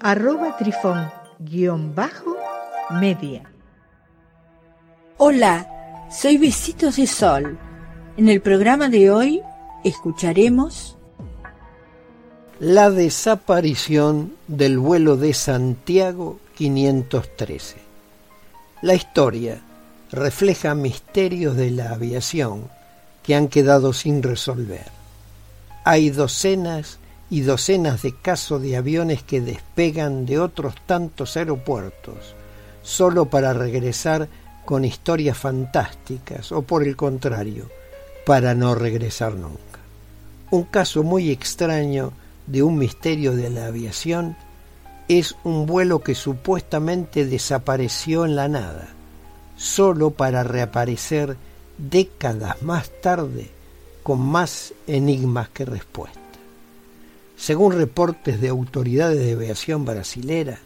arroba trifón-media. Hola, soy Besitos de Sol. En el programa de hoy escucharemos la desaparición del vuelo de Santiago 513. La historia refleja misterios de la aviación que han quedado sin resolver. Hay docenas y docenas de casos de aviones que despegan de otros tantos aeropuertos solo para regresar con historias fantásticas o por el contrario, para no regresar nunca. Un caso muy extraño de un misterio de la aviación es un vuelo que supuestamente desapareció en la nada, solo para reaparecer décadas más tarde con más enigmas que respuestas. Según reportes de autoridades de aviación brasilera,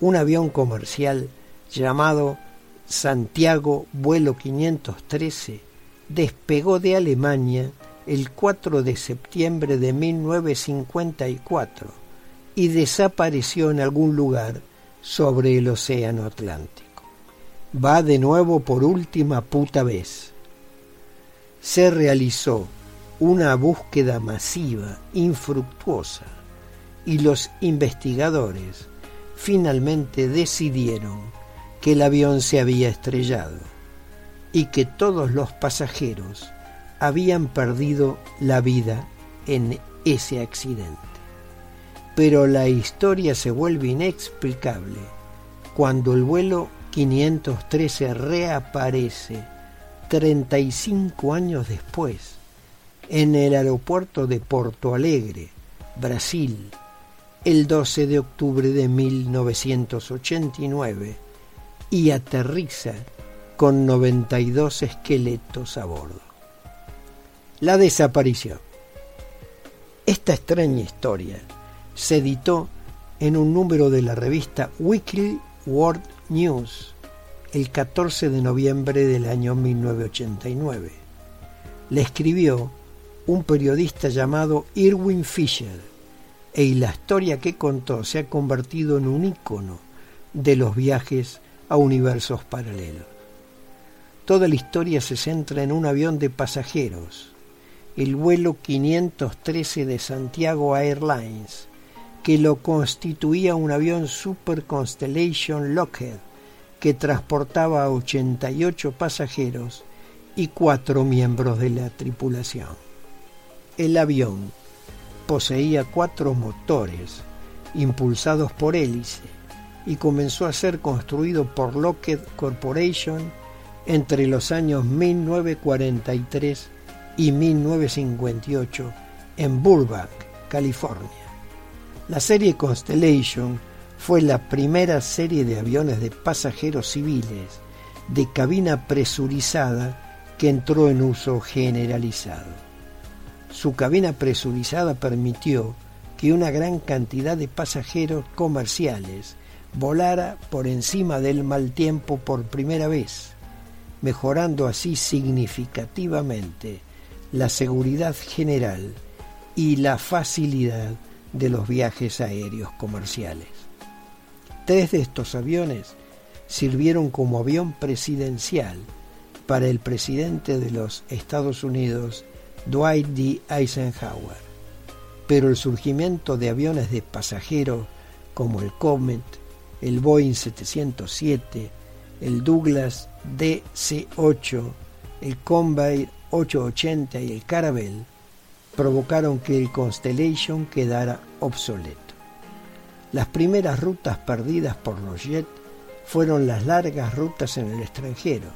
un avión comercial llamado Santiago Vuelo 513 despegó de Alemania el 4 de septiembre de 1954 y desapareció en algún lugar sobre el Océano Atlántico. Va de nuevo por última puta vez. Se realizó una búsqueda masiva, infructuosa, y los investigadores finalmente decidieron que el avión se había estrellado y que todos los pasajeros habían perdido la vida en ese accidente. Pero la historia se vuelve inexplicable cuando el vuelo 513 reaparece 35 años después en el aeropuerto de Porto Alegre, Brasil, el 12 de octubre de 1989 y aterriza con 92 esqueletos a bordo. La desaparición. Esta extraña historia se editó en un número de la revista Weekly World News el 14 de noviembre del año 1989. Le escribió un periodista llamado Irwin Fisher, y la historia que contó se ha convertido en un ícono de los viajes a universos paralelos. Toda la historia se centra en un avión de pasajeros, el vuelo 513 de Santiago Airlines, que lo constituía un avión Super Constellation Lockheed que transportaba a 88 pasajeros y cuatro miembros de la tripulación. El avión poseía cuatro motores impulsados por hélice y comenzó a ser construido por Lockheed Corporation entre los años 1943 y 1958 en Burbank, California. La serie Constellation fue la primera serie de aviones de pasajeros civiles de cabina presurizada que entró en uso generalizado. Su cabina presurizada permitió que una gran cantidad de pasajeros comerciales volara por encima del mal tiempo por primera vez, mejorando así significativamente la seguridad general y la facilidad de los viajes aéreos comerciales. Tres de estos aviones sirvieron como avión presidencial para el presidente de los Estados Unidos Dwight D. Eisenhower. Pero el surgimiento de aviones de pasajeros como el Comet, el Boeing 707, el Douglas DC-8, el Convair 880 y el Caravelle provocaron que el Constellation quedara obsoleto. Las primeras rutas perdidas por los jets fueron las largas rutas en el extranjero,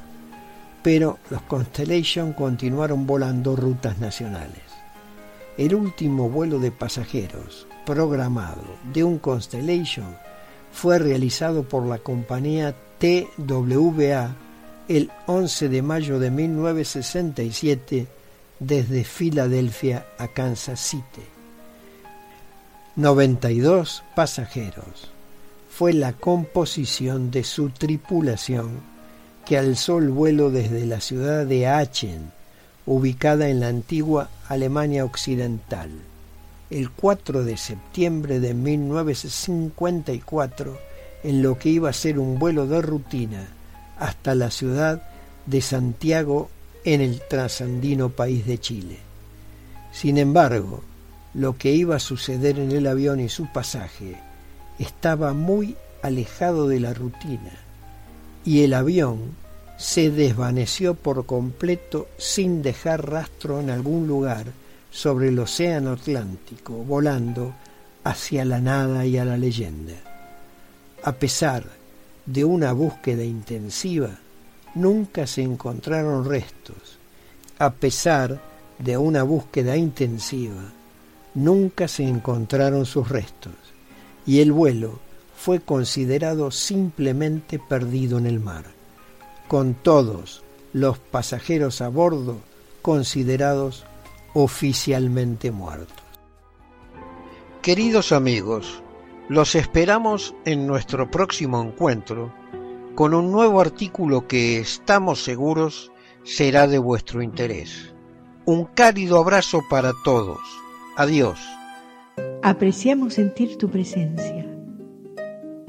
pero los Constellation continuaron volando rutas nacionales. El último vuelo de pasajeros programado de un Constellation fue realizado por la compañía TWA el 11 de mayo de 1967 desde Filadelfia a Kansas City. 92 pasajeros. Fue la composición de su tripulación que alzó el vuelo desde la ciudad de Aachen, ubicada en la antigua Alemania Occidental, el 4 de septiembre de 1954, en lo que iba a ser un vuelo de rutina hasta la ciudad de Santiago en el trasandino país de Chile. Sin embargo, lo que iba a suceder en el avión y su pasaje estaba muy alejado de la rutina y el avión se desvaneció por completo sin dejar rastro en algún lugar sobre el océano Atlántico, volando hacia la nada y a la leyenda. A pesar de una búsqueda intensiva, nunca se encontraron restos. A pesar de una búsqueda intensiva, nunca se encontraron sus restos y el vuelo fue considerado simplemente perdido en el mar, con todos los pasajeros a bordo considerados oficialmente muertos. Queridos amigos, los esperamos en nuestro próximo encuentro con un nuevo artículo que estamos seguros será de vuestro interés. Un cálido abrazo para todos. Adiós. Apreciamos sentir tu presencia.